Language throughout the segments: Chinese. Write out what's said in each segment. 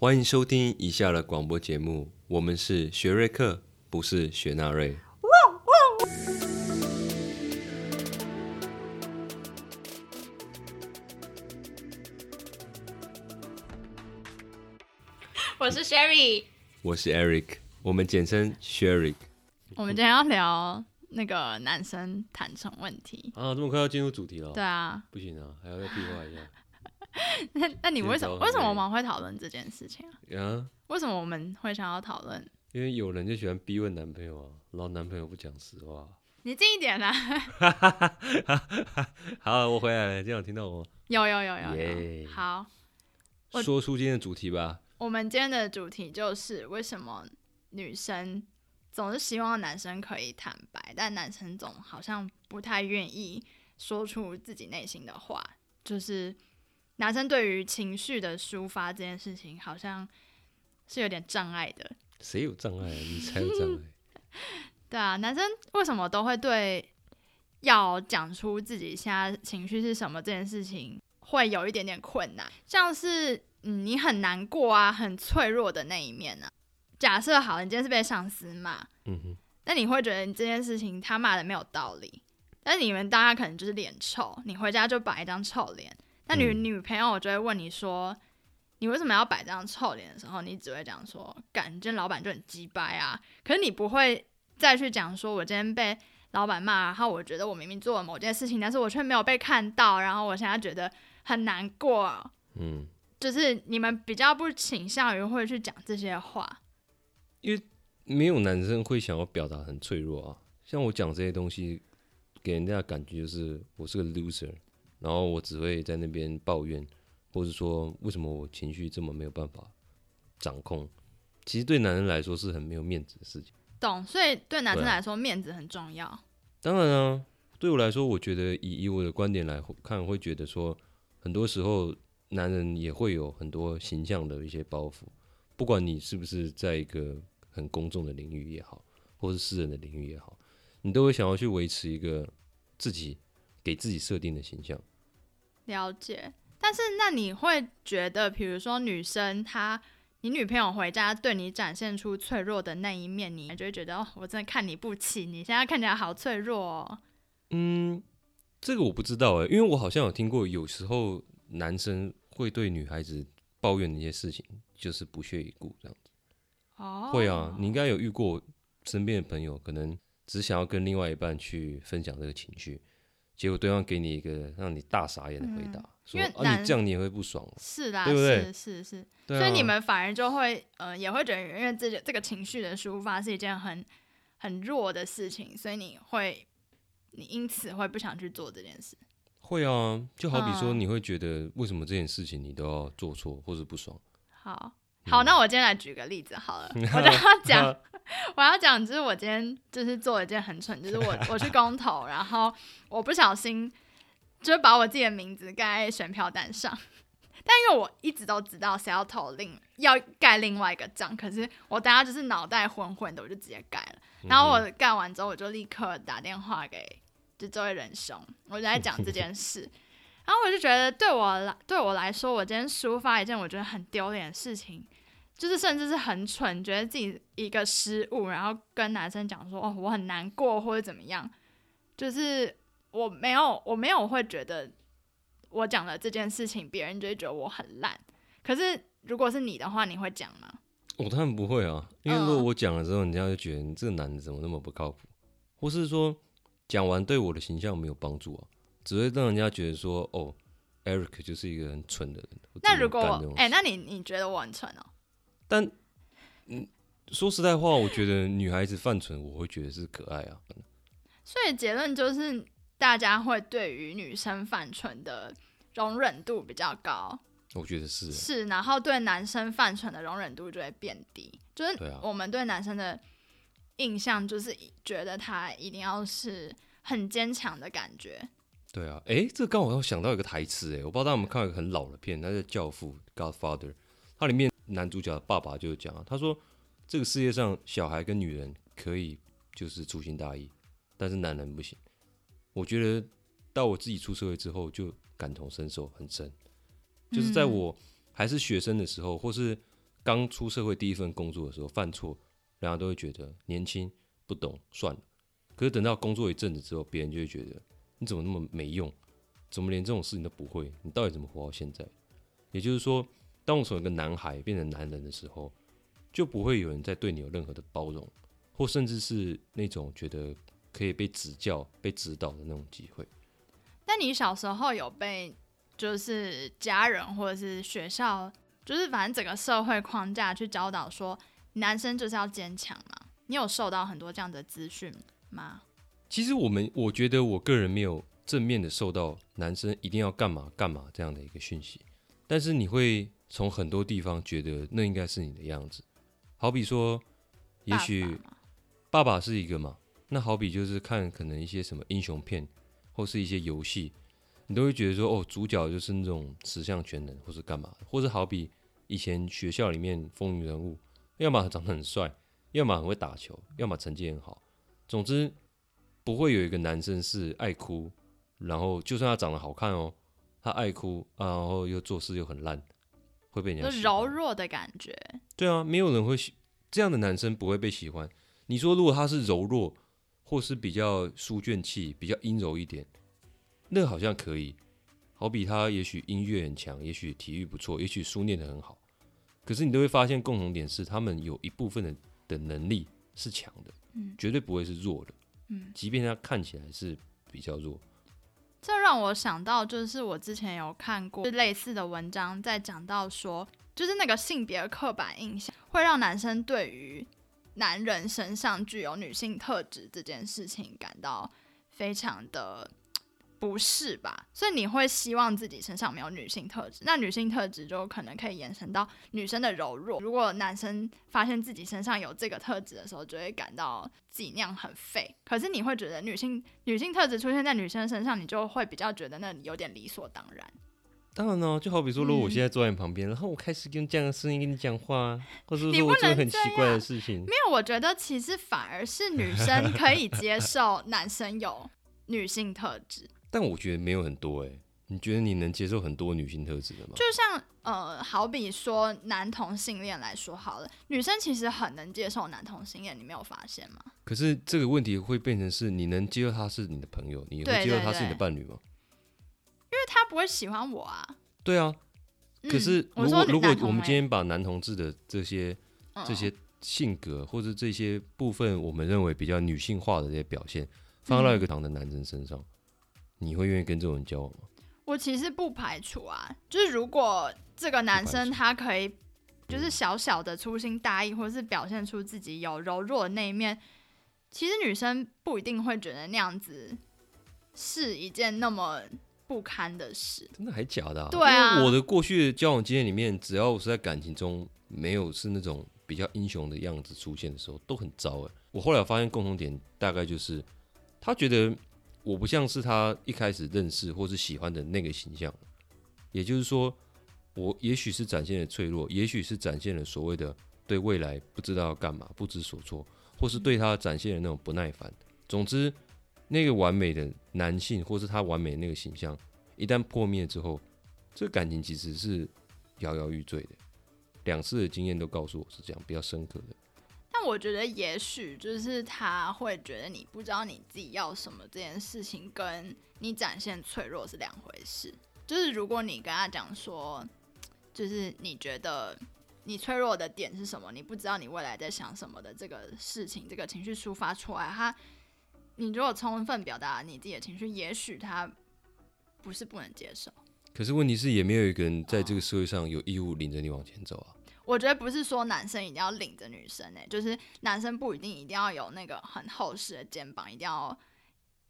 欢迎收听以下的广播节目，我们是学瑞克，不是雪纳瑞。我是 Sherry，我是 Eric，我们简称 Sherry。我们今天要聊那个男生坦诚问题。啊，这么快要进入主题了？对啊，不行啊，还要再计划一下。那那你为什么为什么我们会讨论这件事情啊？啊，为什么我们会想要讨论？因为有人就喜欢逼问男朋友啊，然后男朋友不讲实话。你近一点啦！好，我回来了，这样有听到我吗？有有有有有。耶好，说出今天的主题吧。我们今天的主题就是为什么女生总是希望男生可以坦白，但男生总好像不太愿意说出自己内心的话。就是男生对于情绪的抒发这件事情，好像是有点障碍的。谁有障碍啊？你才有障碍。对啊，男生为什么都会对要讲出自己现在情绪是什么这件事情，会有一点点困难？像是嗯，你很难过啊，很脆弱的那一面啊。假设好，你今天是被上司骂，嗯哼，那你会觉得你这件事情他骂的没有道理，但是你们大家可能就是脸臭，你回家就摆一张臭脸。那女、嗯女朋友就会问你说，你为什么要摆这张臭脸的时候，你只会讲说，干，今天老板就很鸡掰啊。可是你不会再去讲说，我今天被老板骂，然后我觉得我明明做了某件事情，但是我却没有被看到，然后我现在觉得很难过。嗯，就是你们比较不倾向于会去讲这些话，因为没有男生会想要表达很脆弱啊。像我讲这些东西，给人家的感觉就是我是个 loser，然后我只会在那边抱怨，或者说为什么我情绪这么没有办法掌控。其实对男人来说是很没有面子的事情。懂？所以对男生来说，面子很重要。当然啊，对我来说，我觉得以以我的观点来看，会觉得说，很多时候男人也会有很多形象的一些包袱，不管你是不是在一个很公众的领域也好，或是私人的领域也好，你都会想要去维持一个自己给自己设定的形象。了解，但是那你会觉得，比如说女生她，你女朋友回家对你展现出脆弱的那一面，你就会觉得哦，我真的看你不起，你现在看起来好脆弱哦。嗯，这个我不知道哎，因为我好像有听过，有时候男生会对女孩子抱怨的一些事情，就是不屑一顾这样子。哦，会啊，你应该有遇过身边的朋友，可能只想要跟另外一半去分享这个情绪，结果对方给你一个让你大傻眼的回答，说啊因为你这样你也会不爽哦，是啦，对不对？是是是，啊，所以你们反而就会呃，也会觉得，因为这个这个情绪的抒发是一件很很弱的事情，所以你会，你因此会不想去做这件事。会啊，就好比说嗯。你会觉得为什么这件事情你都要做错或者不爽，好，嗯好，那我今天来举个例子好了，我就要讲，我要讲，就是我今天就是做了一件很蠢，就是我 我去公投，然后我不小心就是把我自己的名字盖在选票单上，但因为我一直都知道谁要投另要盖另外一个章，可是我当下就是脑袋混混的，我就直接盖了。然后我盖完之后，我就立刻打电话给就这位仁兄，我就在讲这件事。然后我就觉得对我来对我来说，我今天抒发一件我觉得很丢脸的事情，就是甚至是很蠢，觉得自己一个失误，然后跟男生讲说哦我很难过或者怎么样，就是我没有我没有会觉得我讲了这件事情，别人就会觉得我很烂。可是如果是你的话，你会讲吗？我当然不会啊，因为如果嗯我讲了之后，人家就觉得你这个男的怎么那么不靠谱，或是说讲完对我的形象没有帮助啊，只会让人家觉得说哦，Eric 就是一个很蠢的人。那如果我哎、那你你觉得我很蠢哦？但嗯，说实在话，我觉得女孩子犯蠢，我会觉得是可爱啊。所以结论就是，大家会对于女生犯蠢的容忍度比较高，我觉得是啊，是，然后对男生犯蠢的容忍度就会变低。就是我们对男生的印象就是觉得他一定要是很坚强的感觉。对啊。诶，这刚好要想到一个台词，哎，我不知道大家有没有看到一个很老的片，那叫《教父》（Godfather），它里面男主角的爸爸就讲啊，他说这个世界上小孩跟女人可以就是粗心大意，但是男人不行。我觉得到我自己出社会之后，就感同身受很深。就是在嗯我还是学生的时候，或是刚出社会第一份工作的时候犯错，人家都会觉得年轻不懂算了。可是等到工作一阵子之后，别人就会觉得你怎么那么没用，怎么连这种事情都不会？你到底怎么活到现在？也就是说，当我从一个男孩变成男人的时候，就不会有人再对你有任何的包容，或甚至是那种觉得可以被指教、被指导的那种机会。那你小时候有被就是家人或者是学校，就是反正整个社会框架去教导说男生就是要坚强嘛？你有受到很多这样的资讯吗？其实我们我觉得我个人没有正面的受到男生一定要干嘛干嘛这样的一个讯息，但是你会从很多地方觉得那应该是你的样子，好比说，也许爸爸是一个嘛，那好比就是看可能一些什么英雄片或是一些游戏，你都会觉得说哦，主角就是那种十项全能或是干嘛的，或是好比以前学校里面风云人物，要么长得很帅，要么很会打球，要么成绩很好，总之不会有一个男生是爱哭，然后就算他长得好看哦，他爱哭啊，然后又做事又很烂，会被人家就喜欢柔弱的感觉。对啊，没有人会喜这样的男生不会被喜欢。你说如果他是柔弱，或是比较书卷气、比较阴柔一点，那好像可以。好比他也许音乐很强，也许体育不错，也许书念得很好，可是你都会发现共同点是他们有一部分的的能力是强的，嗯绝对不会是弱的。嗯，即便他看起来是比较弱，这让我想到，就是我之前有看过类似的文章，在讲到说，就是那个性别刻板印象会让男生对于男人身上具有女性特质这件事情感到非常的不是吧，所以你会希望自己身上没有女性特质，那女性特质就可能可以延伸到女生的柔弱。如果男生发现自己身上有这个特质的时候，就会感到自己那样很废。可是你会觉得女性女性特质出现在女生身上，你就会比较觉得那有点理所当然。当然呢，就好比说，如果我嗯现在坐在你旁边，然后我开始用这样的声音跟你讲话，或者你说我做不能这很奇怪的事情，没有，我觉得其实反而是女生可以接受男生有女性特质。但我觉得没有很多哎、你觉得你能接受很多女性特质的吗？就像呃，好比说男同性恋来说好了，女生其实很能接受男同性恋，你没有发现吗？可是这个问题会变成是你能接受他是你的朋友，你会接受他是你的伴侣吗？因为他不会喜欢我啊。对啊，可嗯是我如果如果我们今天把男同志的这些嗯这些性格或者这些部分，我们认为比较女性化的这些表现，放到一个堂的男生身上，你会愿意跟这种人交往吗？我其实不排除啊，就是如果这个男生他可以，就是小小的粗心大意，或是表现出自己有柔弱的那一面，其实女生不一定会觉得那样子是一件那么不堪的事。真的还假的、啊？对我的过去的交往经验里面，只要我是在感情中没有是那种比较英雄的样子出现的时候，都很糟哎。我后来发现共同点大概就是，他觉得我不像是他一开始认识或是喜欢的那个形象，也就是说，我也许是展现了脆弱，也许是展现了所谓的对未来不知道要干嘛、不知所措，或是对他展现了那种不耐烦。总之，那个完美的男性，或是他完美的那个形象，一旦破灭之后，这感情其实是摇摇欲坠的。两次的经验都告诉我是这样，比较深刻的。我觉得，也许就是他会觉得你不知道你自己要什么这件事情，跟你展现脆弱是两回事。就是如果你跟他讲说，就是你觉得你脆弱的点是什么，你不知道你未来在想什么的这个事情，这个情绪抒发出来，他你如果充分表达你自己的情绪，也许他不是不能接受。可是问题是，也没有一个人在这个社会上有义务领着你往前走啊。我觉得不是说男生一定要领着女生诶、就是男生不一定一定要有那个很厚实的肩膀，一定要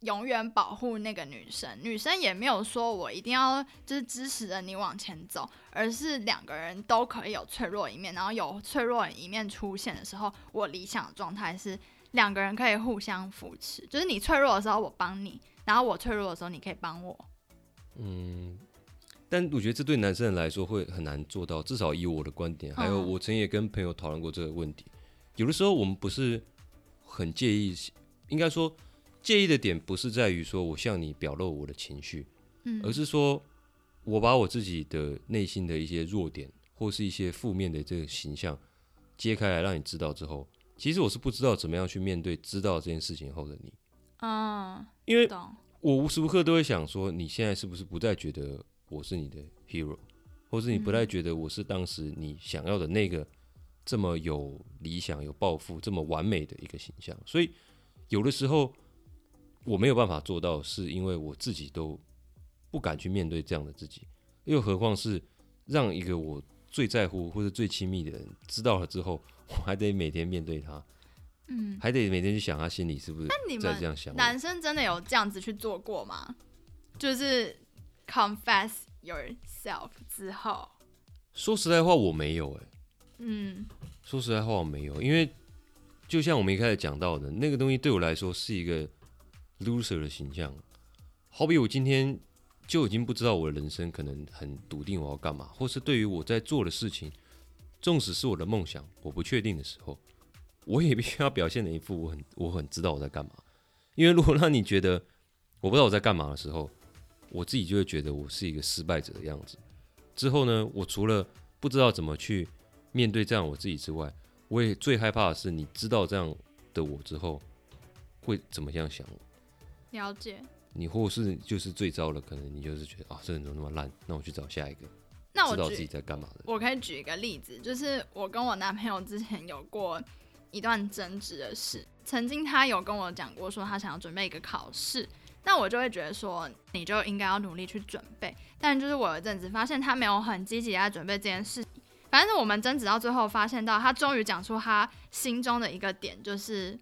永远保护那个女生。女生也没有说我一定要就是支持着你往前走，而是两个人都可以有脆弱一面，然后有脆弱的一面出现的时候，我理想的状态是两个人可以互相扶持，就是你脆弱的时候我帮你，然后我脆弱的时候你可以帮我。嗯，但我觉得这对男生来说会很难做到，至少以我的观点，还有嗯。我曾也跟朋友讨论过这个问题。有的时候我们不是很介意，应该说介意的点不是在于说我向你表露我的情绪，嗯。而是说我把我自己的内心的一些弱点，或是一些负面的这个形象揭开来让你知道之后，其实我是不知道怎么样去面对知道这件事情后的你，嗯，因为，我无时无刻都会想说，你现在是不是不再觉得我是你的 hero，或是你不太觉得我是当时你想要的那个这么有理想、有抱负、这么完美的一个形象？所以有的时候我没有办法做到，是因为我自己都不敢去面对这样的自己，又何况是让一个我最在乎或者最亲密的人知道了之后，我还得每天面对他，嗯，还得每天去想他心里是不是你们在这样想。男生真的有这样子去做过吗？就是 confess yourself 之后，说实在话，我没有哎、嗯说实在话，我没有，因为就像我们一开始讲到的，那个东西对我来说是一个 loser 的形象。好比我今天就已经不知道我的人生可能很笃定我要干嘛，或是对于我在做的事情，纵使是我的梦想，我不确定的时候，我也必须要表现的一副我很我很知道我在干嘛。因为如果让你觉得我不知道我在干嘛的时候，我自己就会觉得我是一个失败者的样子。之后呢，我除了不知道怎么去面对这样我自己之外，我也最害怕的是，你知道这样的我之后会怎么样想我？了解。你或是就是最糟的，可能你就是觉得啊，这人怎么那么烂？那我去找下一个，那我知道自己在干嘛的。我可以举一个例子，就是我跟我男朋友之前有过一段争执的事。曾经他有跟我讲过，说他想要准备一个考试，那我就会觉得说，你就应该要努力去准备。但就是我有一阵子发现他没有很积极地在准备这件事，反正我们争执到最后，发现到他终于讲出他心中的一个点，就是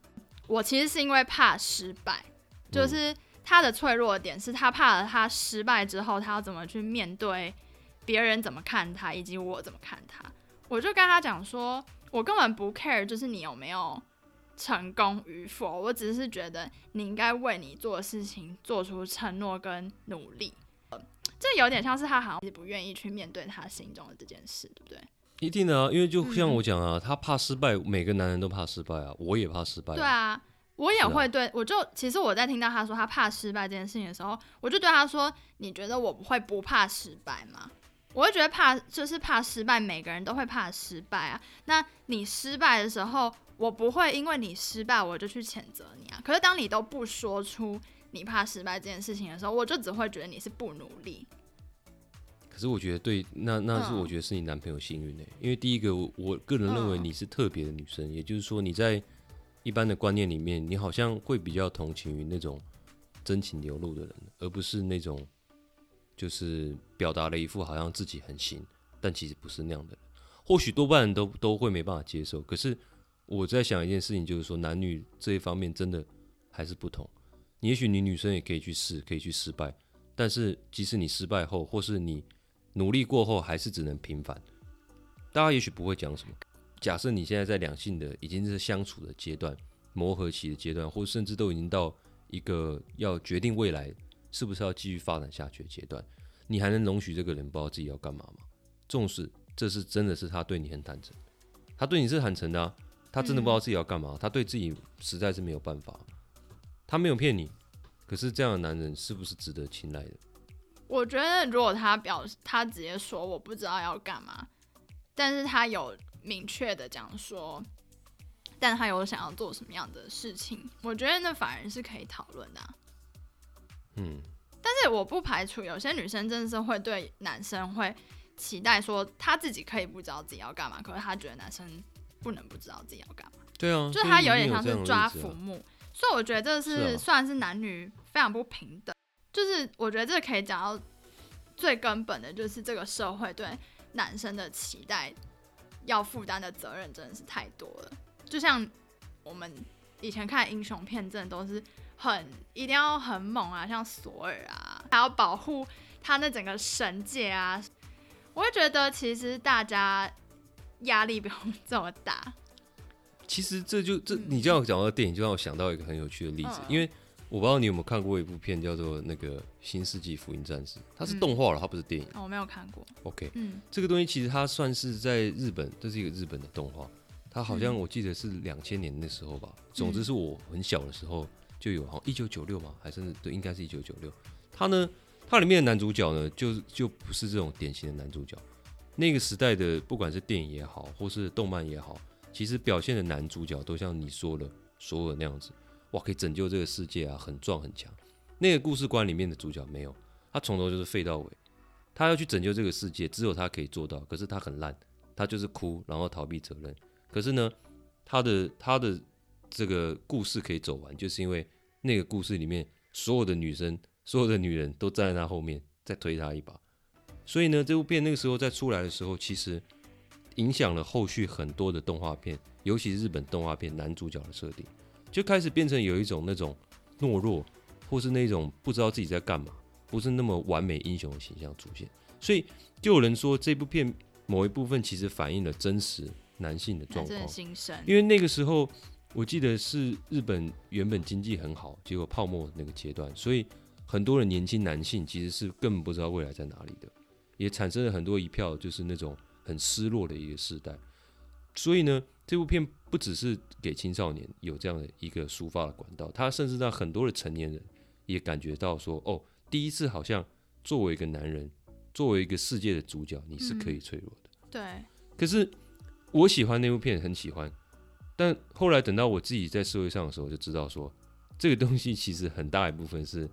我其实是因为怕失败，就是他的脆弱的点是他怕了他失败之后，他要怎么去面对别人怎么看他，以及我怎么看他。我就跟他讲说，我根本不 care，就是你有没有成功与否，我只是觉得你应该为你做的事情做出承诺跟努力。呃这有点像是他好像不愿意去面对他心中的这件事，对不对？一定的啊，因为就像嗯我讲啊，他怕失败，每个男人都怕失败啊，我也怕失败、对，啊，我也会对，我就其实我在听到他说他怕失败这件事情的时候，我就对他说：“你觉得我不会不怕失败吗？”我会觉得怕就是怕失败，每个人都会怕失败啊。那你失败的时候，我不会因为你失败我就去谴责你啊。可是当你都不说出你怕失败这件事情的时候，我就只会觉得你是不努力。可是我觉得对，那那是嗯我觉得是你男朋友幸运的、欸因为第一个我我个人认为嗯你是特别的女生，也就是说你在一般的观念里面，你好像会比较同情于那种真情流露的人，而不是那种就是表达了一副好像自己很行，但其实不是那样的。或许多半人都都会没办法接受，可是我在想一件事情，就是说男女这一方面真的还是不同。也许你女生也可以去试，可以去失败，但是即使你失败后，或是你努力过后，还是只能平凡。大家也许不会讲什么。假设你现在在两性的已经是相处的阶段、磨合期的阶段，或甚至都已经到一个要决定未来是不是要继续发展下去的阶段，你还能容许这个人不知道自己要干嘛吗？纵使这是真的是他对你很坦诚，他对你是坦诚的、啊，他真的不知道自己要干嘛，他对自己实在是没有办法，他没有骗你，可是这样的男人是不是值得青睐的？我觉得如果他表他直接说我不知道要干嘛，但是他有明确的讲说，但他有想要做什么样的事情，我觉得那反而是可以讨论的啊、嗯，但是我不排除有些女生真的是会对男生会期待说她自己可以不知道自己要干嘛，可是她觉得男生不能不知道自己要干嘛，对啊，就是她有点像是抓浮木，所以我觉得这是算是男女非常不平等。就是我觉得这可以讲到最根本的，就是这个社会对男生的期待要负担的责任真的是太多了。就像我们以前看英雄片，真的都是很一定要很猛啊，像索尔啊，还要保护他那整个神界啊。我会觉得其实大家压力不用 这么大。其实这就这嗯你这样讲到电影，就让我想到一个很有趣的例子，嗯因为我不知道你有没有看过一部片叫做那个《新世纪福音战士》，它是嗯动画了，它不是电影。哦我没有看过，OK，嗯这个东西其实它算是在日本，这是一个日本的动画，它好像嗯我记得是两千年那时候吧。总之嗯是我很小的时候就有，好像一九九六嘛，还是对，应该是一九九六。它呢，它里面的男主角呢，就就不是这种典型的男主角，那个时代的不管是电影也好，或是动漫也好，其实表现的男主角都像你说的所有那样子，哇，可以拯救这个世界啊，很壮很强。那个故事观里面的主角没有，他从头就是废到尾，他要去拯救这个世界，只有他可以做到，可是他很烂，他就是哭，然后逃避责任。可是呢，他的他的这个故事可以走完，就是因为那个故事里面所有的女生、所有的女人都站在他后面，在推他一把。所以呢，这部片那个时候在出来的时候，其实影响了后续很多的动画片，尤其是日本动画片男主角的设定，就开始变成有一种那种懦弱，或是那种不知道自己在干嘛，不是那么完美英雄的形象出现。所以就有人说，这部片某一部分其实反映了真实男性的状况，因为那个时候我记得是日本原本经济很好，结果泡沫那个阶段，所以很多的年轻男性其实是根本不知道未来在哪里的。也产生了很多一票，就是那种很失落的一个时代。所以呢，这部片不只是给青少年有这样的一个抒发的管道，它甚至让很多的成年人也感觉到说：“哦，第一次好像作为一个男人，作为一个世界的主角，你是可以脆弱的。”对。可是我喜欢那部片，很喜欢。但后来等到我自己在社会上的时候，就知道说，这个东西其实很大一部分是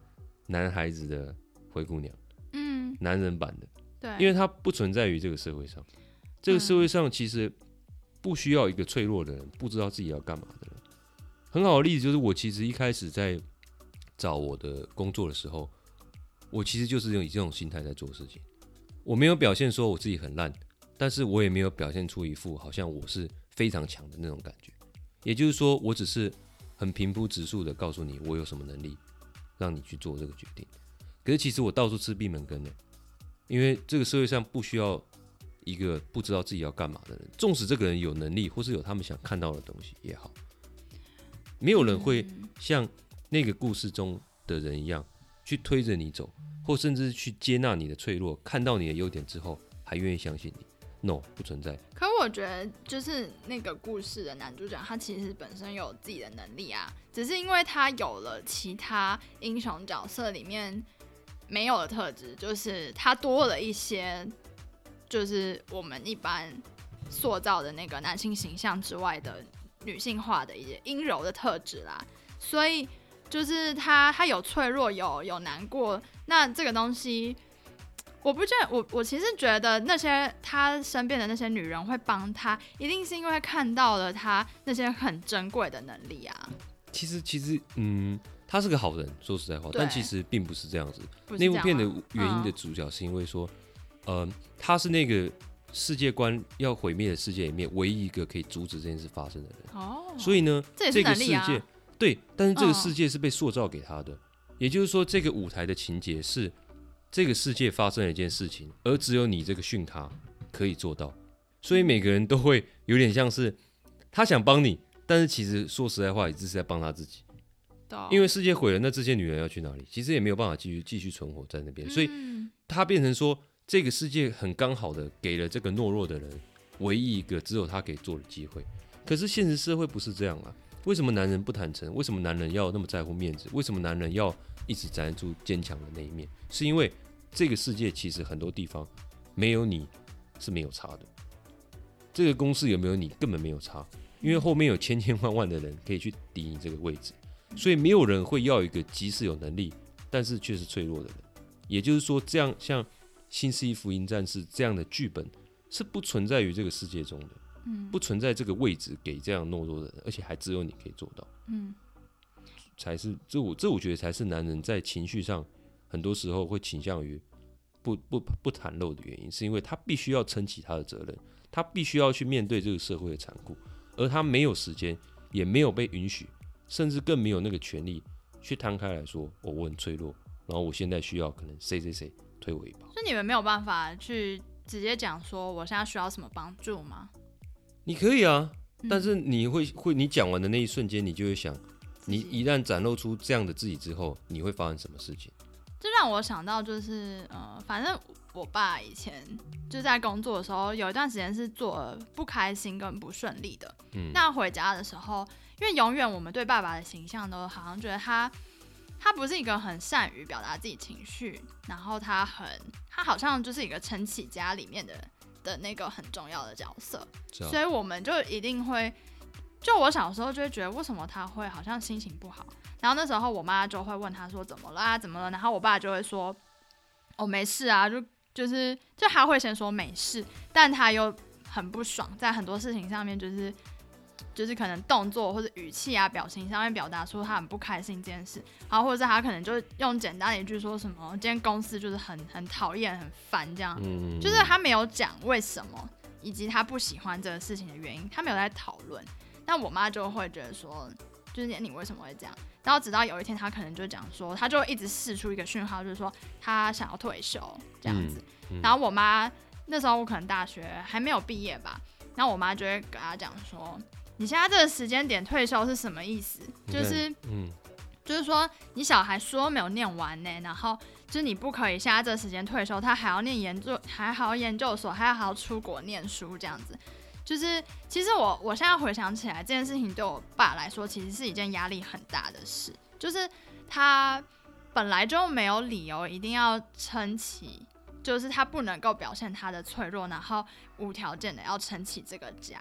男孩子的灰姑娘，嗯，男人版的。对因为它不存在于这个社会上，这个社会上其实不需要一个脆弱的人，不知道自己要干嘛的人。很好的例子就是，我其实一开始在找我的工作的时候，我其实就是用以这种心态在做事情。我没有表现说我自己很烂，但是我也没有表现出一副好像我是非常强的那种感觉。也就是说，我只是很平铺直述的告诉你我有什么能力，让你去做这个决定。可是其实我到处吃闭门羹呢。因为这个社会上不需要一个不知道自己要干嘛的人，纵使这个人有能力，或是有他们想看到的东西也好，没有人会像那个故事中的人一样去推着你走，或甚至去接纳你的脆弱，看到你的优点之后还愿意相信你。No，不存在。可我觉得，就是那个故事的男主角，他其实本身有自己的能力啊，只是因为他有了其他英雄角色里面。没有的特质就是他多了一些，就是我们一般塑造的那个男性形象之外的女性化的一些阴柔的特质啦。所以就是他他有脆弱，有有难过。那这个东西，我不觉得我我其实觉得那些他身边的那些女人会帮他，一定是因为看到了他那些很珍贵的能力啊。其实其实嗯。他是个好人，说实在话，但其实并不是这样子。那部片的原因的主角是因为说，呃，他是那个世界观要毁灭的世界里面唯一一个可以阻止这件事发生的人。哦，所以呢，这个世界对，但是这个世界是被塑造给他的，也就是说，这个舞台的情节是这个世界发生了一件事情，而只有你这个训他可以做到，所以每个人都会有点像是他想帮你，但是其实说实在话，也只是在帮他自己。因为世界毁了，那这些女人要去哪里？其实也没有办法继续继续存活在那边，所以他变成说，这个世界很刚好的给了这个懦弱的人唯一一个只有他可以做的机会。可是现实社会不是这样啊！为什么男人不坦诚？为什么男人要那么在乎面子？为什么男人要一直展现出坚强的那一面？是因为这个世界其实很多地方没有你是没有差的。这个公司有没有你根本没有差，因为后面有千千万万的人可以去抵你这个位置。所以没有人会要一个即使有能力，但是却是脆弱的人。也就是说，这样像《新世纪福音战士》这样的剧本是不存在于这个世界中的，嗯，不存在这个位置给这样懦弱的人，而且还只有你可以做到，嗯，才是这我这我觉得才是男人在情绪上很多时候会倾向于不不不袒露的原因，是因为他必须要撑起他的责任，他必须要去面对这个社会的残酷，而他没有时间，也没有被允许。甚至更没有那个权利去摊开来说，我很脆弱，然后我现在需要可能谁谁谁推我一把。所以你们没有办法去直接讲说我现在需要什么帮助吗？你可以啊，但是你会会你讲完的那一瞬间，你就会想，你一旦展露出这样的自己之后，你会发生什么事情？这让我想到就是，呃，反正我爸以前就在工作的时候，有一段时间是做不开心跟不顺利的。嗯，那回家的时候。因为永远我们对爸爸的形象都好像觉得他，他不是一个很善于表达自己情绪，然后他很，他好像就是一个撑起家里面的的那个很重要的角色，所以我们就一定会，就我小时候就会觉得为什么他会好像心情不好，然后那时候我妈就会问他说怎么了啊怎么了，然后我爸就会说哦没事啊，就就是就他会先说没事，但他又很不爽，在很多事情上面就是。就是可能动作或者语气啊、表情上面表达出他很不开心这件事，然后或者是他可能就用简单的一句说什么，今天公司就是很很讨厌、很烦这样，嗯，就是他没有讲为什么，以及他不喜欢这个事情的原因，他没有在讨论。那我妈就会觉得说，就是你为什么会这样？然后直到有一天，他可能就讲说，他就一直试出一个讯号，就是说他想要退休这样子。嗯嗯然后我妈那时候我可能大学还没有毕业吧，然后我妈就会跟他讲说，你现在这个时间点退休是什么意思？就是嗯就是说，你小孩书没有念完呢，然后就是你不可以现在这时间退休，他还要念研究，还还要研究所，还要还要出国念书这样子。就是其实我我现在回想起来，这件事情对我爸来说，其实是一件压力很大的事。就是他本来就没有理由一定要撑起，就是他不能够表现他的脆弱，然后无条件的要撑起这个家。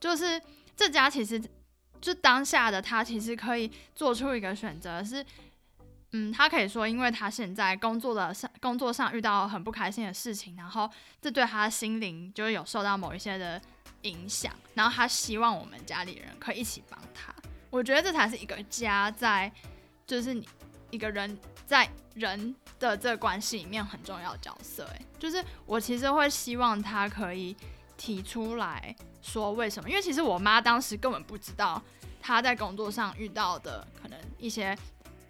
就是这家其实就当下的他其实可以做出一个选择是，嗯，他可以说，因为他现在工作的上工作上遇到很不开心的事情，然后这对他心灵就是有受到某一些的影响，然后他希望我们家里人可以一起帮他。我觉得这才是一个家在，就是你一个人在人的这个关系里面很重要的角色。哎，就是我其实会希望他可以提出来说为什么，因为其实我妈当时根本不知道她在工作上遇到的可能一些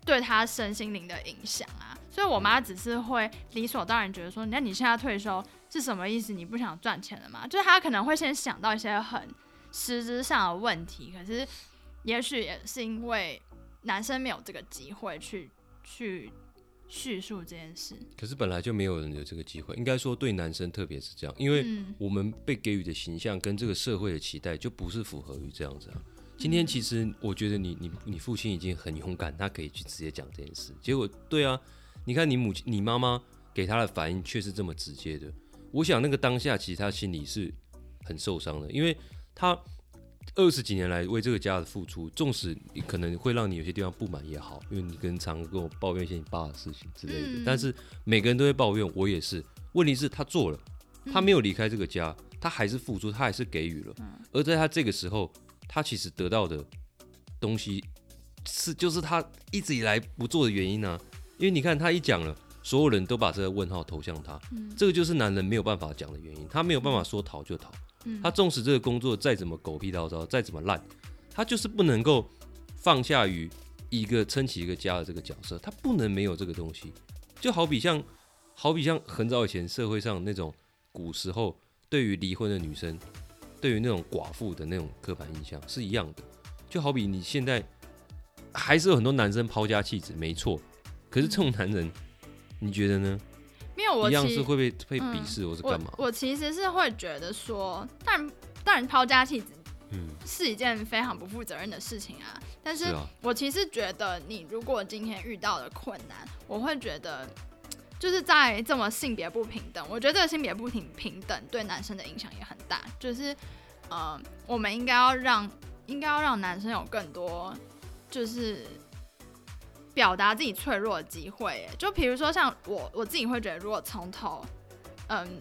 对他身心灵的影响啊，所以我妈只是会理所当然觉得说，那你现在退休是什么意思？你不想赚钱了吗？就是她可能会先想到一些很实质上的问题，可是也许也是因为男生没有这个机会去去叙述这件事，可是本来就没有人有这个机会，应该说对男生特别是这样，因为嗯我们被给予的形象跟这个社会的期待就不是符合于这样子啊。今天其实我觉得你你你父亲已经很勇敢，他可以去直接讲这件事。结果对啊，你看你母亲你妈妈给他的反应却是这么直接的。我想那个当下其实他心里是很受伤的，因为他二十几年来为这个家的付出，纵使你可能会让你有些地方不满也好，因为你跟常跟我抱怨一些你爸的事情之类的，嗯但是每个人都会抱怨，我也是。问题是他做了，他没有离开这个家，他还是付出，他还是给予了。而在他这个时候，他其实得到的东西是就是他一直以来不做的原因呢、因为你看他一讲了，所有人都把这个问号投向他，这个就是男人没有办法讲的原因，他没有办法说逃就逃。嗯他纵使这个工作再怎么狗屁叨叨，再怎么烂，他就是不能够放下于一个撑起一个家的这个角色，他不能没有这个东西。就好比像，好比像很早以前社会上那种古时候对于离婚的女生，对于那种寡妇的那种刻板印象是一样的。就好比你现在还是有很多男生抛家弃子，没错，可是这种男人，你觉得呢？没有我一样是会被被嗯鄙视，或是干嘛？我其实是会觉得说，当然当然抛家弃子嗯，是一件非常不负责任的事情啊。但是我其实觉得，你如果今天遇到了困难，我会觉得，就是在这么性别不平等，我觉得这个性别不平平等对男生的影响也很大。就是，呃，我们应该要让，应该要让男生有更多，就是表达自己脆弱的机会。就比如说像我，我自己会觉得，如果从头，嗯，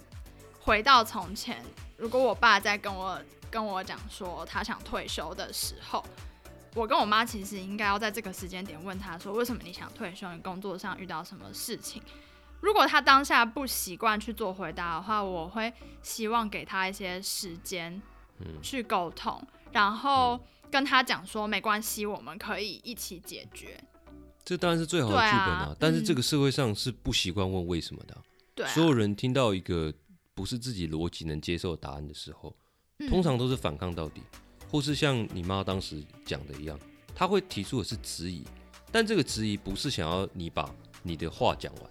回到从前，如果我爸在跟我跟我讲说他想退休的时候，我跟我妈其实应该要在这个时间点问他说，为什么你想退休？你工作上遇到什么事情？如果他当下不习惯去做回答的话，我会希望给他一些时间嗯。去沟通，然后跟他讲说没关系，我们可以一起解决。这当然是最好的剧本啊但是这嗯个社会上是不习惯问为什么的啊、对、啊，所有人听到一个不是自己逻辑能接受的答案的时候，嗯。通常都是反抗到底，或是像你妈当时讲的一样，她会提出的是质疑，但这个质疑不是想要你把你的话讲完，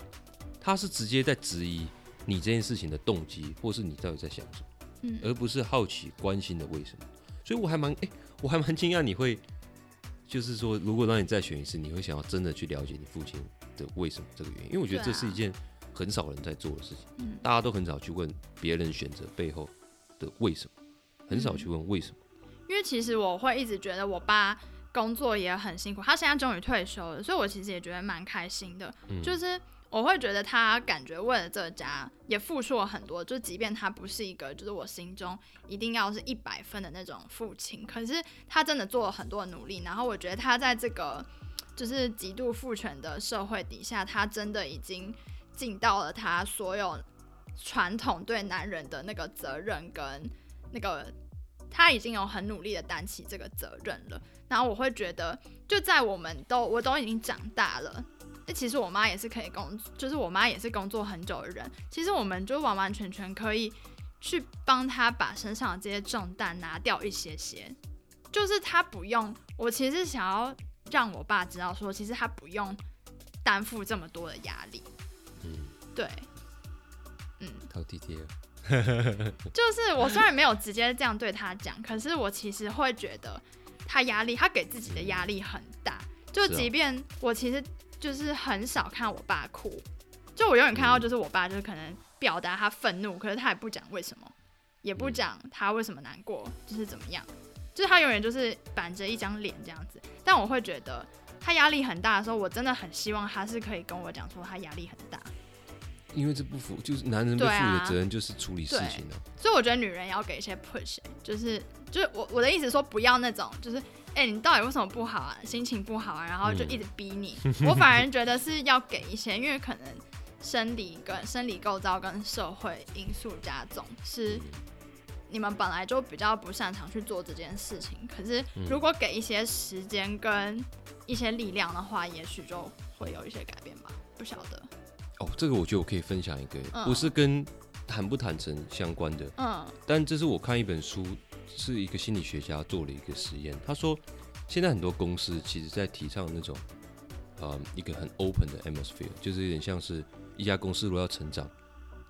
她是直接在质疑你这件事情的动机，或是你到底在想什么，嗯而不是好奇关心的为什么。所以我还蛮哎、我还蛮惊讶你会，就是说，如果让你再选一次，你会想要真的去了解你父亲的为什么这个原因，因为我觉得这是一件很少人在做的事情。嗯大家都很少去问别人选择背后的为什么，很少去问为什么。因为其实我会一直觉得我爸工作也很辛苦，他现在终于退休了，所以我其实也觉得蛮开心的。嗯就是我会觉得他感觉为了这个家也付出了很多，就即便他不是一个就是我心中一定要是一百分的那种父亲，可是他真的做了很多努力。然后我觉得他在这个就是极度父权的社会底下，他真的已经尽到了他所有传统对男人的那个责任跟那个。他已经有很努力的担起这个责任了，然后我会觉得，就在我们都我都已经长大了，其实我妈也是可以工，就是我妈也是工作很久的人，其实我们就完完全全可以去帮她把身上的这些重担拿掉一些些，就是她不用。我其实想要让我爸知道说，其实他不用担负这么多的压力。嗯，对，嗯，好体贴啊。就是我虽然没有直接这样对他讲，可是我其实会觉得他压力，他给自己的压力很大。就即便我其实就是很少看我爸哭，就我永远看到嗯就是我爸就是可能表达他愤怒，可是他也不讲为什么，也不嗯讲他为什么难过，就是怎么样，就是他永远就是板着一张脸这样子。但我会觉得他压力很大的时候，我真的很希望他是可以跟我讲说他压力很大。因为这不符，就是男人被赋予对啊的责任就是处理事情啊。所以我觉得女人要给一些 push，、欸、就是就是我我的意思说不要那种就是哎、欸你到底为什么不好啊？心情不好啊，然后就一直逼你。我反而觉得是要给一些，因为可能生理跟生理构造跟社会因素加重，是你们本来就比较不擅长去做这件事情。可是如果给一些时间跟一些力量的话，也许就会有一些改变吧。不晓得，哦，这个我觉得我可以分享一个，嗯不是跟坦不坦诚相关的，嗯但这是我看一本书，是一个心理学家做了一个实验。他说，现在很多公司其实在提倡那种，呃，一个很 open 的 atmosphere，就是有点像是一家公司如果要成长，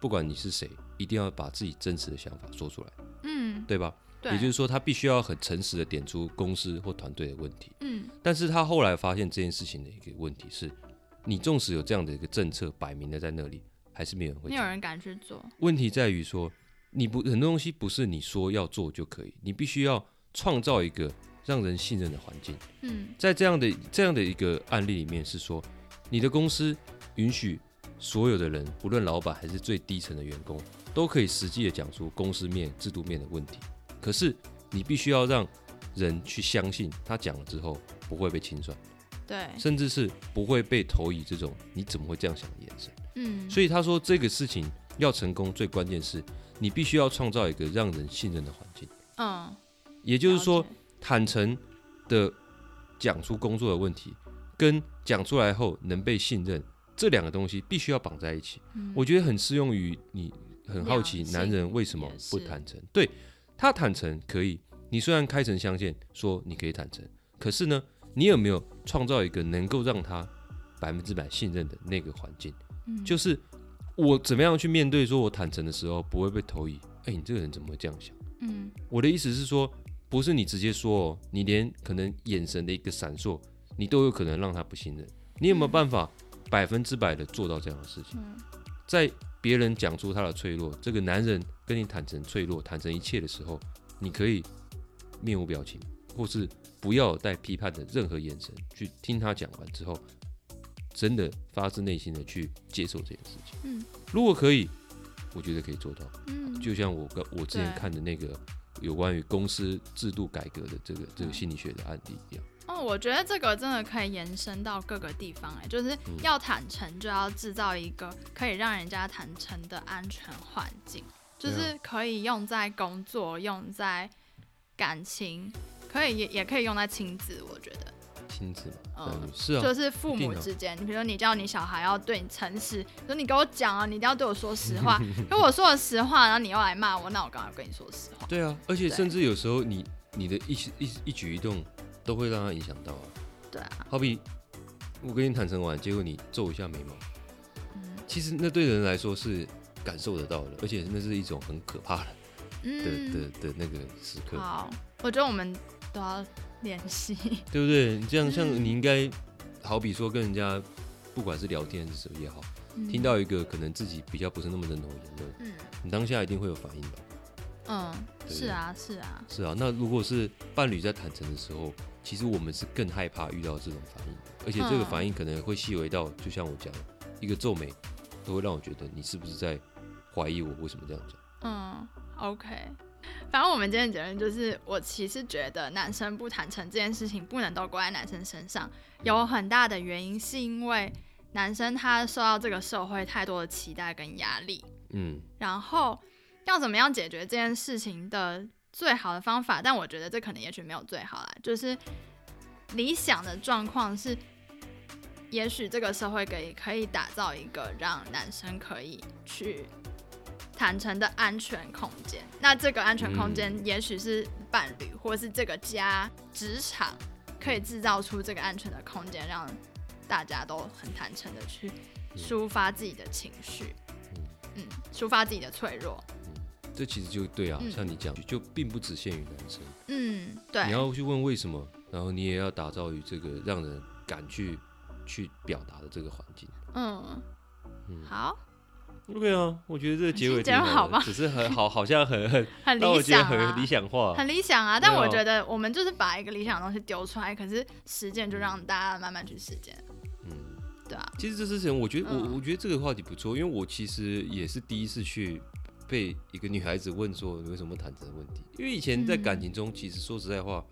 不管你是谁，一定要把自己真实的想法说出来，嗯，对吧？对，也就是说，他必须要很诚实的点出公司或团队的问题。嗯但是他后来发现这件事情的一个问题是，你纵使有这样的一个政策摆明的在那里，还是没有人会。没有人敢去做。问题在于说，你不很多东西不是你说要做就可以，你必须要创造一个让人信任的环境。嗯在这样的这样的一个案例里面是说，你的公司允许所有的人，不论老板还是最低层的员工，都可以实际的讲出公司面、制度面的问题。可是你必须要让人去相信，他讲了之后不会被清算，对，甚至是不会被投以这种你怎么会这样想的眼神。嗯，所以他说，这个事情要成功，最关键是你必须要创造一个让人信任的环境。嗯，也就是说坦诚的讲出工作的问题，跟讲出来后能被信任，这两个东西必须要绑在一起。嗯我觉得很适用于你。很好奇男人为什么不坦诚？对他坦诚可以，你虽然开诚相见说你可以坦诚，可是呢，你有没有创造一个能够让他百分之百信任的那个环境？嗯就是我怎么样去面对，说我坦诚的时候不会被投以，哎、你这个人怎么会这样想？嗯我的意思是说，不是你直接说哦，你连可能眼神的一个闪烁，你都有可能让他不信任。你有没有办法百分之百的做到这样的事情？嗯在别人讲出他的脆弱，这个男人跟你坦诚脆弱、坦诚一切的时候，你可以面无表情，或是不要带批判的任何眼神去听他讲完之后，真的发自内心的去接受这件事情。嗯如果可以，我觉得可以做到。嗯，就像我跟我之前看的那个有关于公司制度改革的这个这个心理学的案例一样。哦，我觉得这个真的可以延伸到各个地方，哎，就是嗯要坦诚，就要制造一个可以让人家坦诚的安全环境，就是可以用在工作，用在感情，可以也也可以用在亲子，我觉得。亲子嘛，嗯是啊，就是父母之间，你比如说你叫你小孩要对你诚实，说你给我讲啊，你一定要对我说实话。如果我说了实话，然后你又来骂我，那我干嘛跟你说实话？对啊，而且甚至有时候你你的一一一举一动都会让他影响到啊。对啊，好比我跟你坦诚完，结果你皱一下眉毛，嗯。其实那对人来说是感受得到的，而且那是一种很可怕的的嗯，的的那个时刻，好，我觉得我们都要联系。对不对？你这样像嗯你应该好比说跟人家不管是聊天是什么也好，嗯听到一个可能自己比较不是那么认同的言论，嗯你当下一定会有反应吧？嗯，对是啊是啊，是啊，那如果是伴侣在坦诚的时候，其实我们是更害怕遇到这种反应，而且这个嗯反应可能会细微到，就像我讲的，一个皱眉都会让我觉得你是不是在怀疑我为什么这样讲？嗯，OK。反正我们今天的结论就是，我其实觉得男生不坦诚这件事情不能都怪在男生身上，有很大的原因是因为男生他受到这个社会太多的期待跟压力，嗯。然后要怎么样解决这件事情的最好的方法，但我觉得这可能也许没有最好啦，就是理想的状况是，也许这个社会可以可以打造一个让男生可以去坦诚的安全空间。那这个安全空间，也许是伴侣，或是这个家、职场，可以制造出这个安全的空间，让大家都很坦诚的去抒发自己的情绪，嗯，抒发自己的脆弱，这其实就对啊，嗯。像你讲，就并不只限于男生，嗯，对，你要去问为什么，然后你也要打造于这个让人敢去去表达的这个环境。嗯，好，OK 啊，我觉得这个结尾结挺好吗？的只是很好，好像很很 很理想啊。很理，想化。很理想啊。但我觉得我们就是把一个理想的东西丢出来，可是实践就让大家慢慢去实践，嗯，对啊，其实这事情我觉得我嗯。我觉得这个话题不错，因为我其实也是第一次去被一个女孩子问说你为什么谈这个问题，因为以前在嗯感情中，其实说实在话，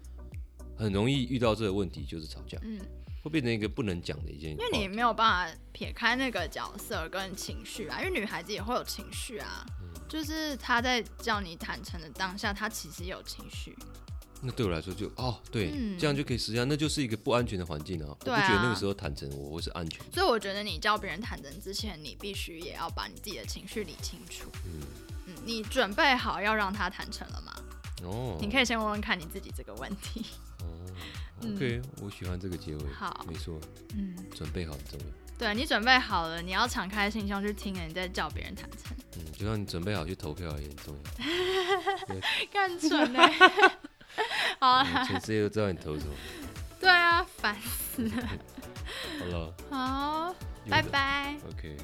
很容易遇到这个问题就是吵架，嗯，会变成一个不能讲的一件。因为你没有办法撇开那个角色跟情绪啊，因为女孩子也会有情绪啊。嗯就是她在叫你坦诚的当下，她其实有情绪。那对我来说就哦，对，嗯这样就可以实现，那就是一个不安全的环境啊。对我不觉得那啊个时候坦诚我会是安全的。所以我觉得你叫别人坦诚之前，你必须也要把你自己的情绪理清楚。嗯，嗯，你准备好要让他坦诚了吗？哦，你可以先问问看你自己这个问题。，OK，我喜欢这个结尾。好没错，嗯，准备好很重要。对你准备好了，你要敞开心胸去听你在叫别人坦诚，嗯，就像你准备好去投票也很重要。干准呢。好全世界都知道你投什么。对啊，烦死了。好了，好，拜拜。OK。